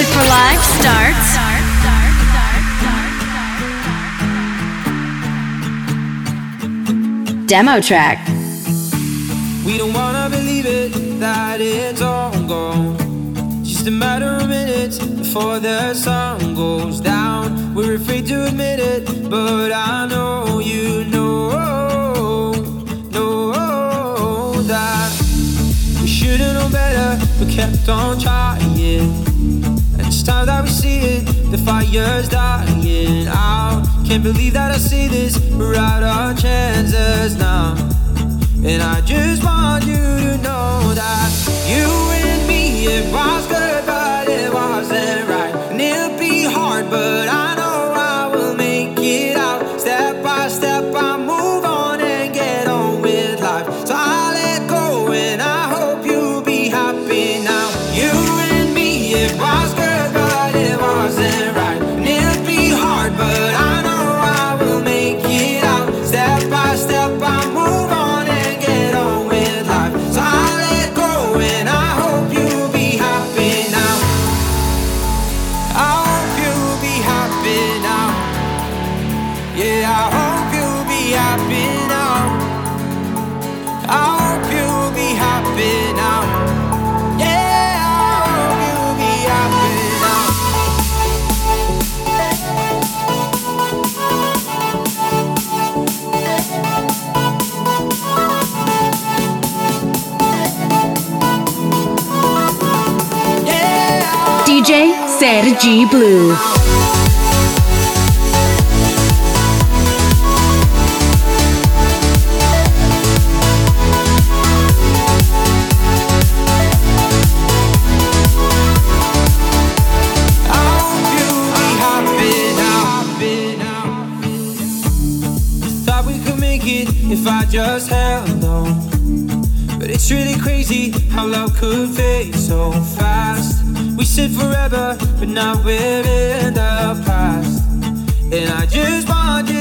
Music for Live starts. Demo track. We don't wanna believe it that it's all gone. Just a matter of minutes before the sun goes down. We're afraid to admit it, but I know you know, know that we should've known better, but kept on trying. It's time that we see it, the fire's dying out. Can't believe that I see this, we're out our chances now. And I just want you to know that you and me, it was good, make it if I just held on. But it's really crazy how love could fade so fast. We said forever, but now we're in the past. And I just want you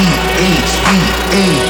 B-H-B-A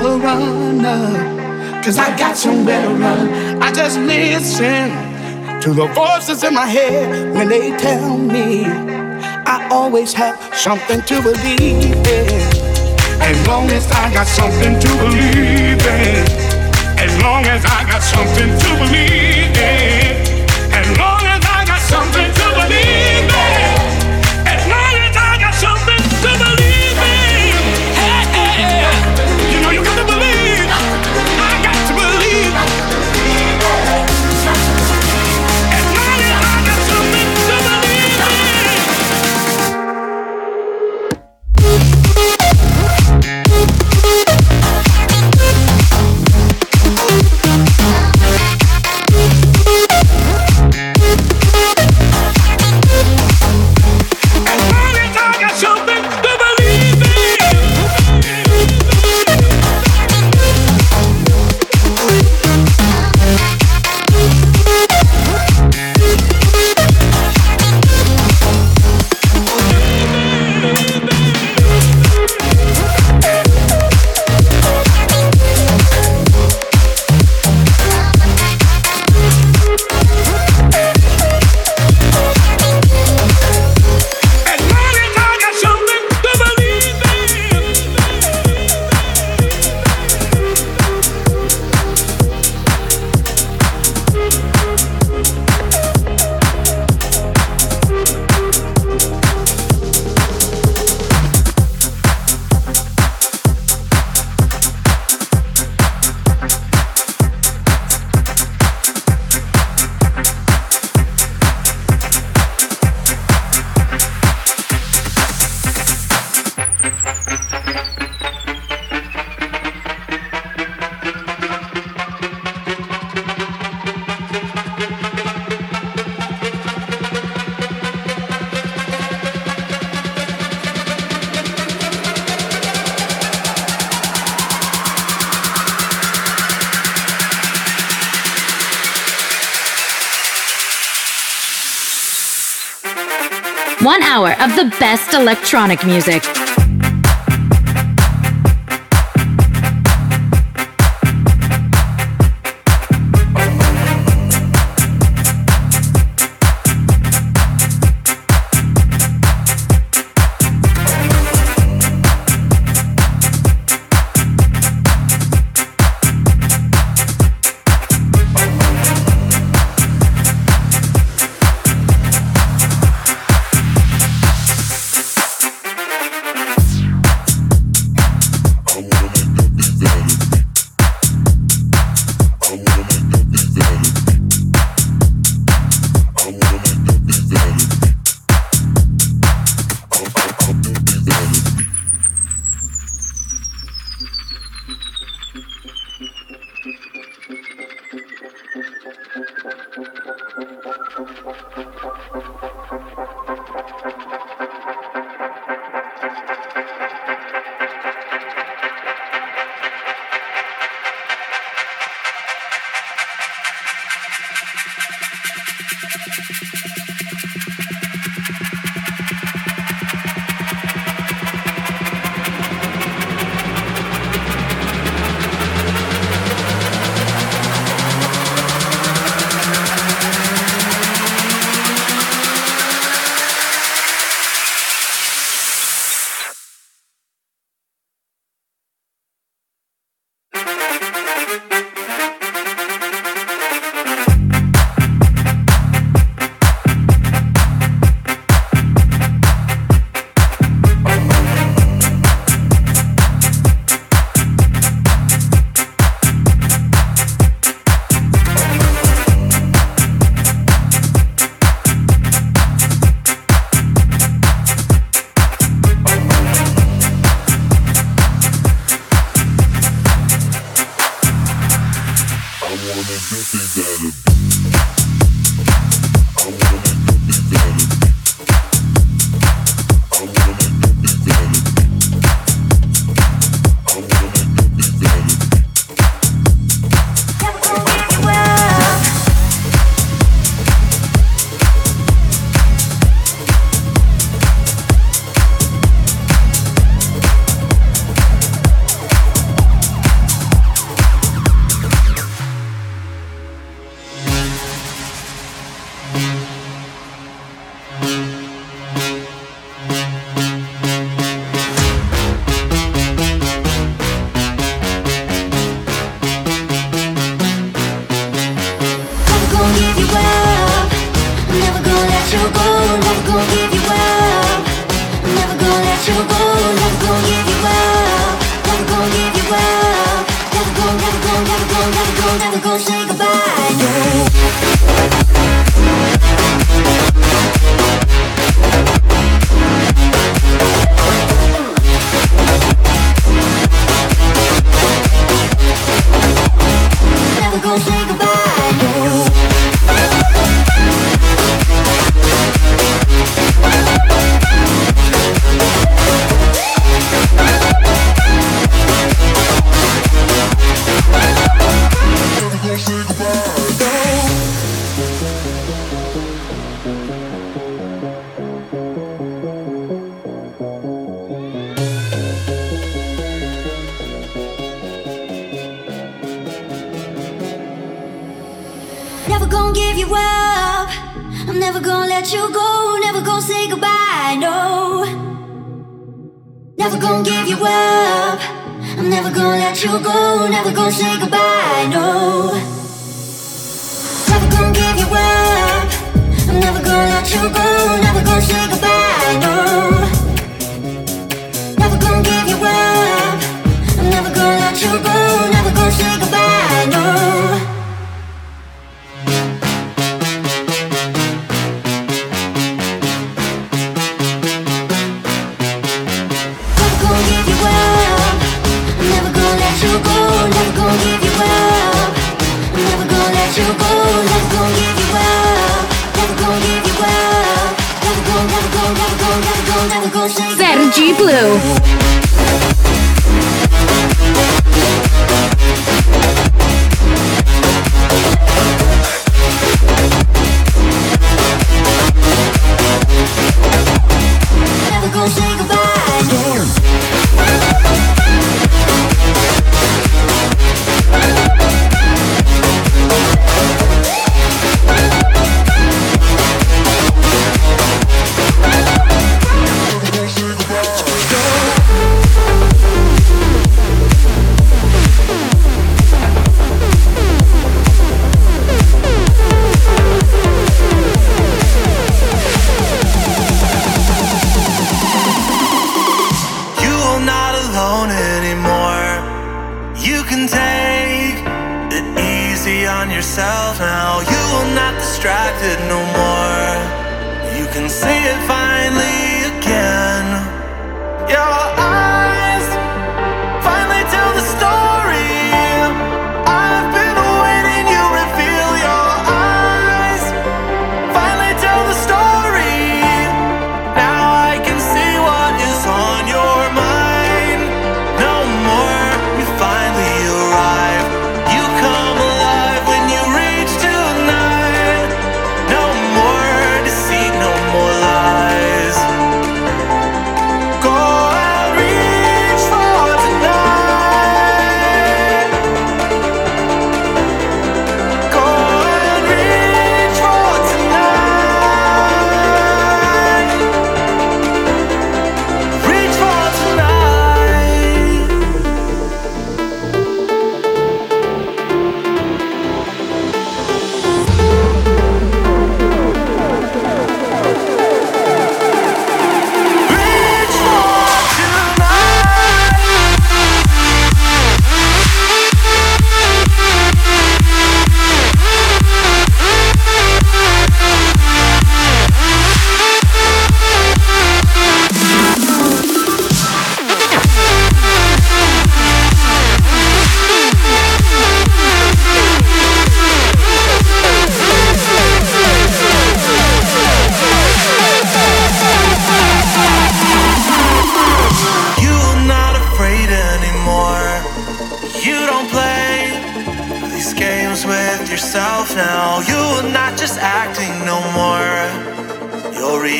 A runner. Cause I got somewhere to run. I just listen to the voices in my head when they tell me I always have something to believe in. As long as I got something to believe in. As long as I got something to believe in. The best electronic music. you up. I'm never gonna let you go, never gonna say goodbye, no. Never gonna give you up. I'm never gonna let you go, never gonna say goodbye, no. Never gonna give you up. I'm never gonna let you go, never gonna say goodbye, no. Never gonna give you up. I'm never gonna let you go, never gonna say goodbye, no. Blue. on yourself now. You will not distract it no more. You can see it finally again. Yeah.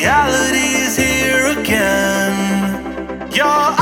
Reality is here again. Your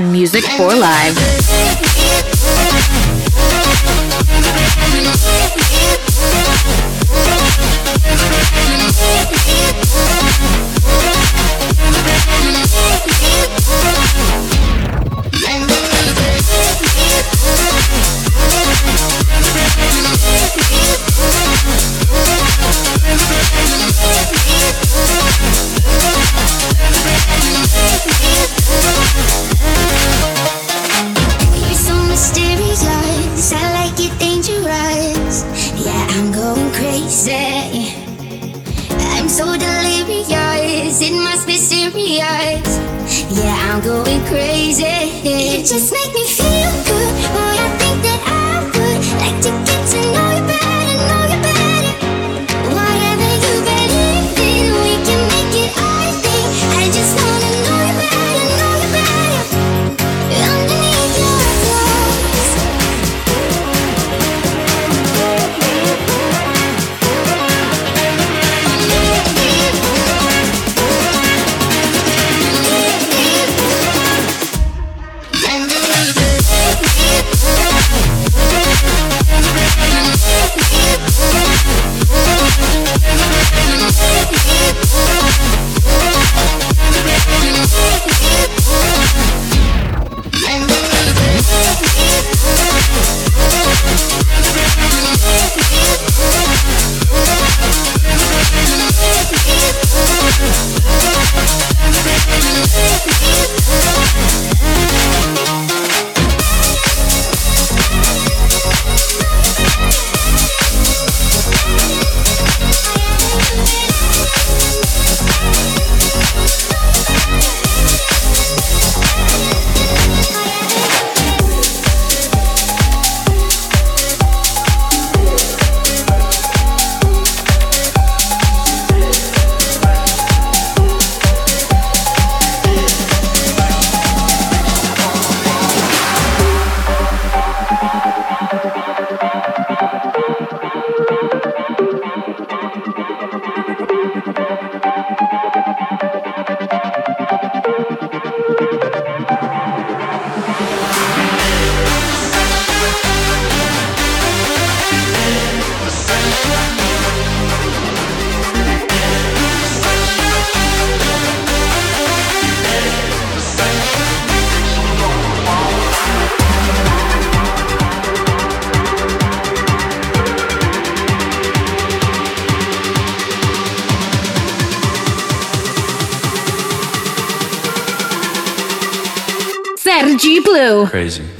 on Music for Live. Crazy.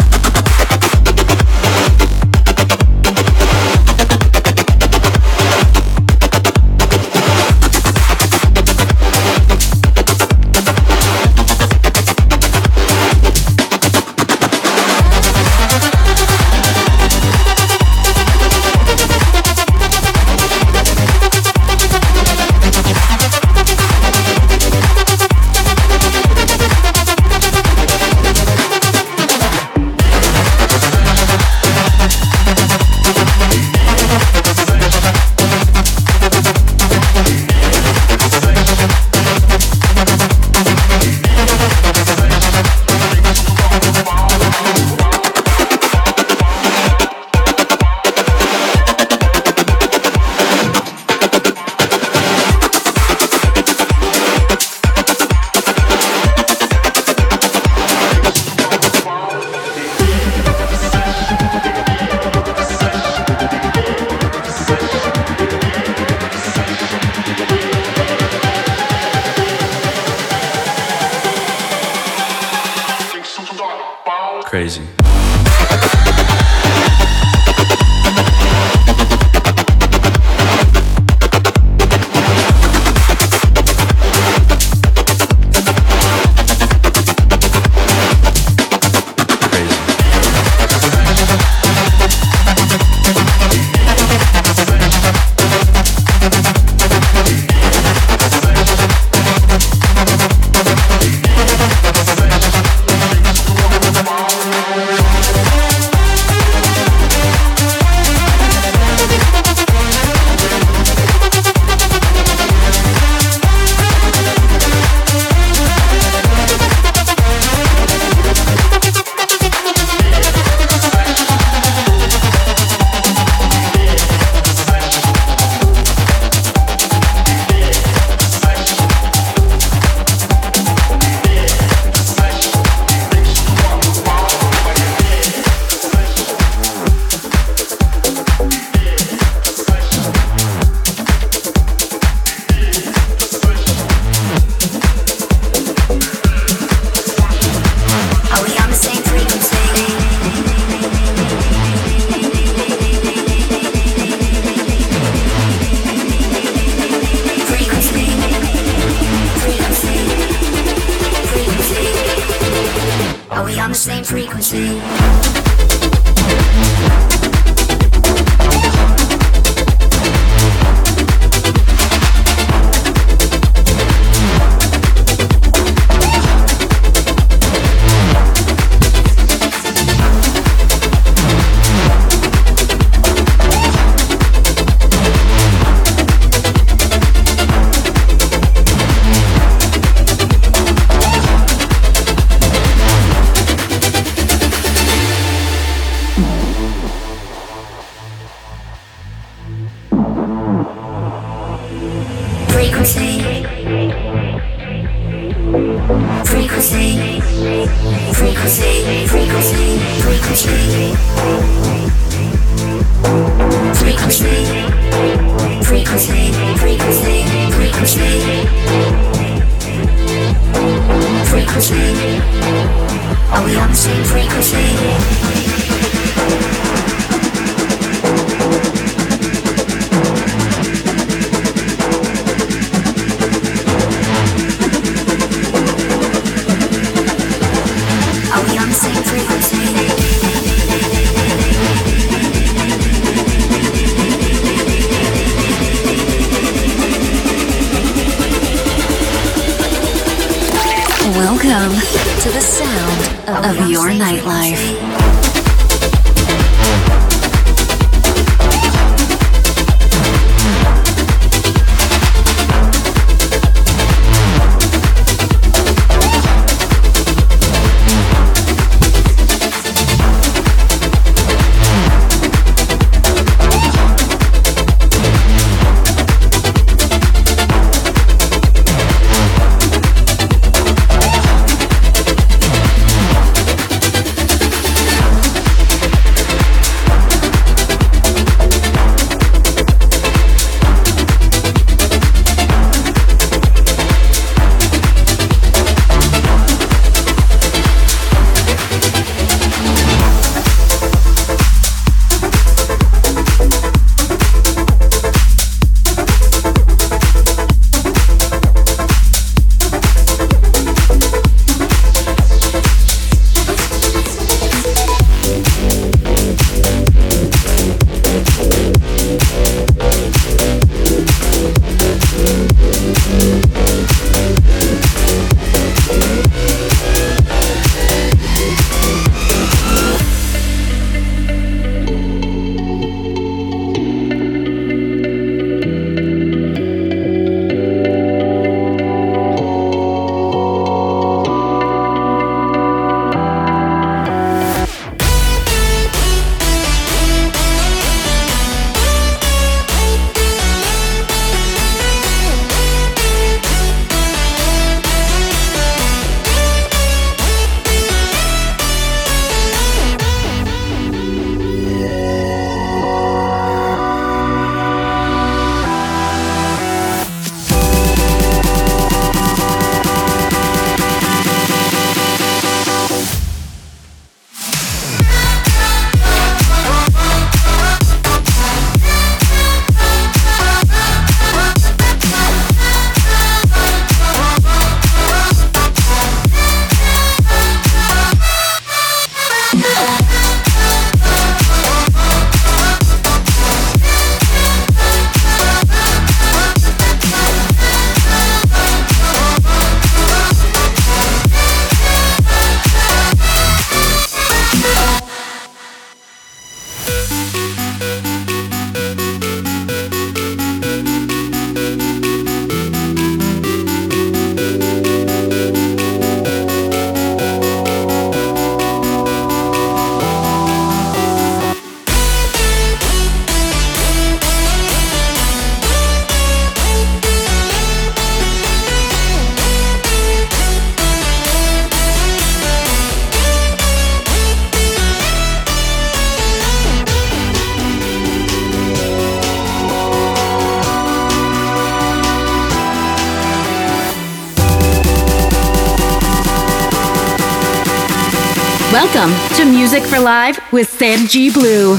Welcome to Music for Live with Sam G. Blue.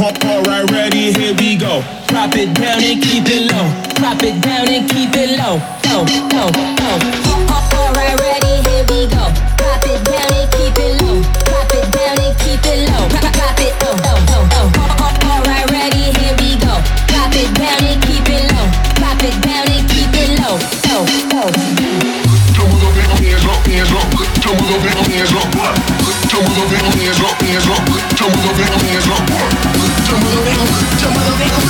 Alright, ready, here we go. Drop it down and keep it low. Drop it down and keep it low. Low, low, low. Alright, ready, here we go. Drop it down and keep it low. Drop it down and keep it low. Drop, drop it low, low, low, low. Alright, ready, here we go. Drop it down and keep it low. Drop it down and keep it low. Low, low. Jump up, hands up, hands up. Jump up, hands up. Jump up, hands up, hands up. Jump up, hands up moving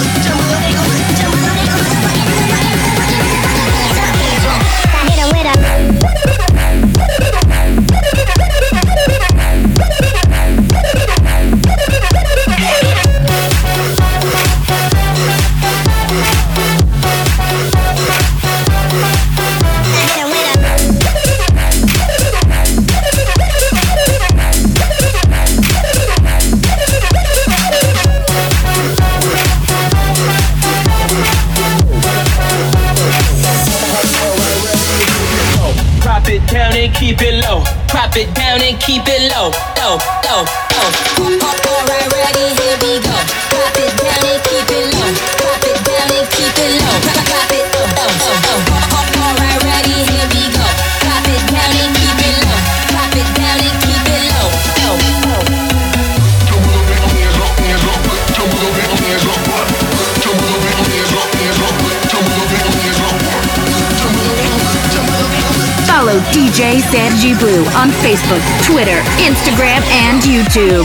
DJ Sergi Blue on Facebook, Twitter, Instagram, and YouTube.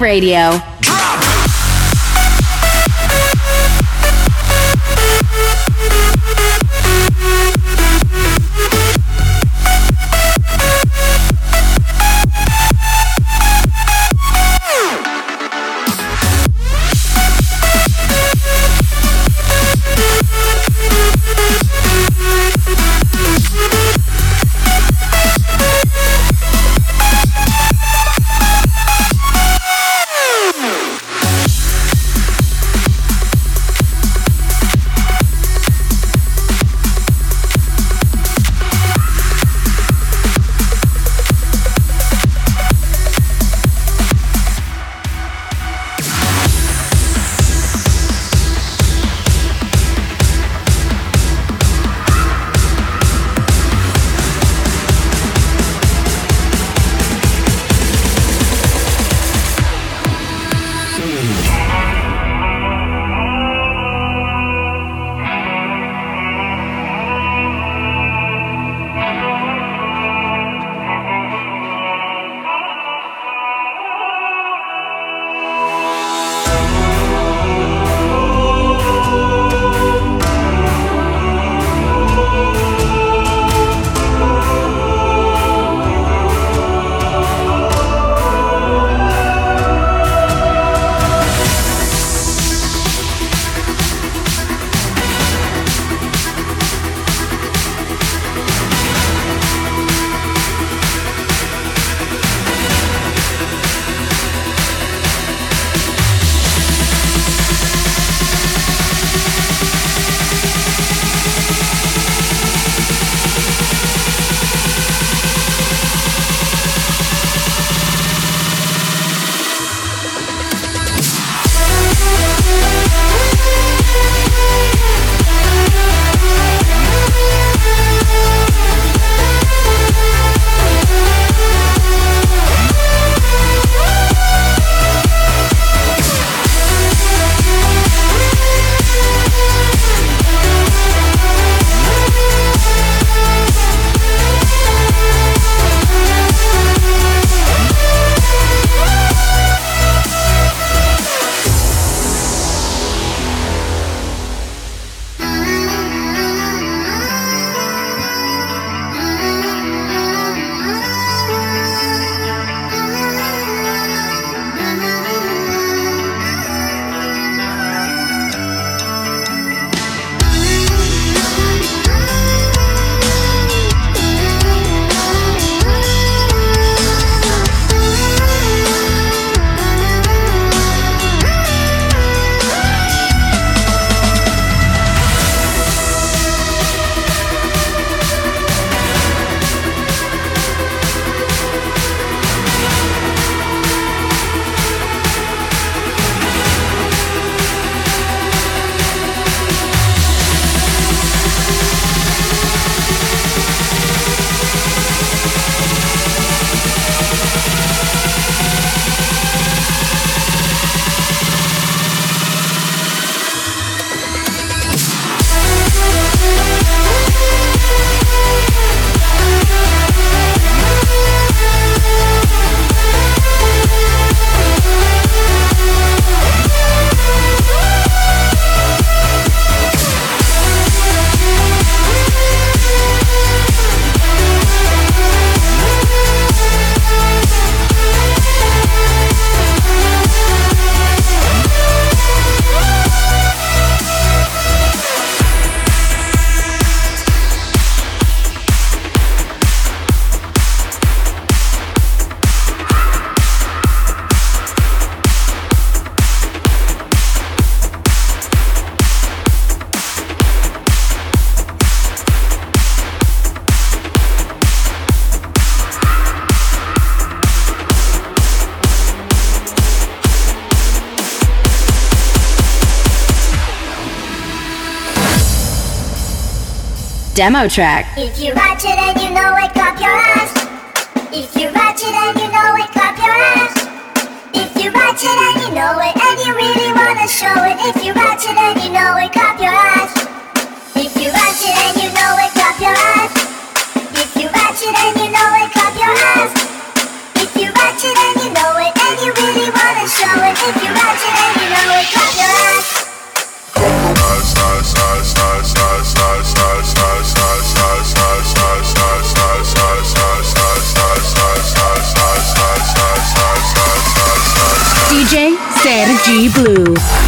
Radio. demo track. If you watch it and you know it, clap your ass. If you watch it and you know it, clap your ass. If you watch it and you know it, and you really wanna show it. If you watch it and you know it, clap your ass. G Blue.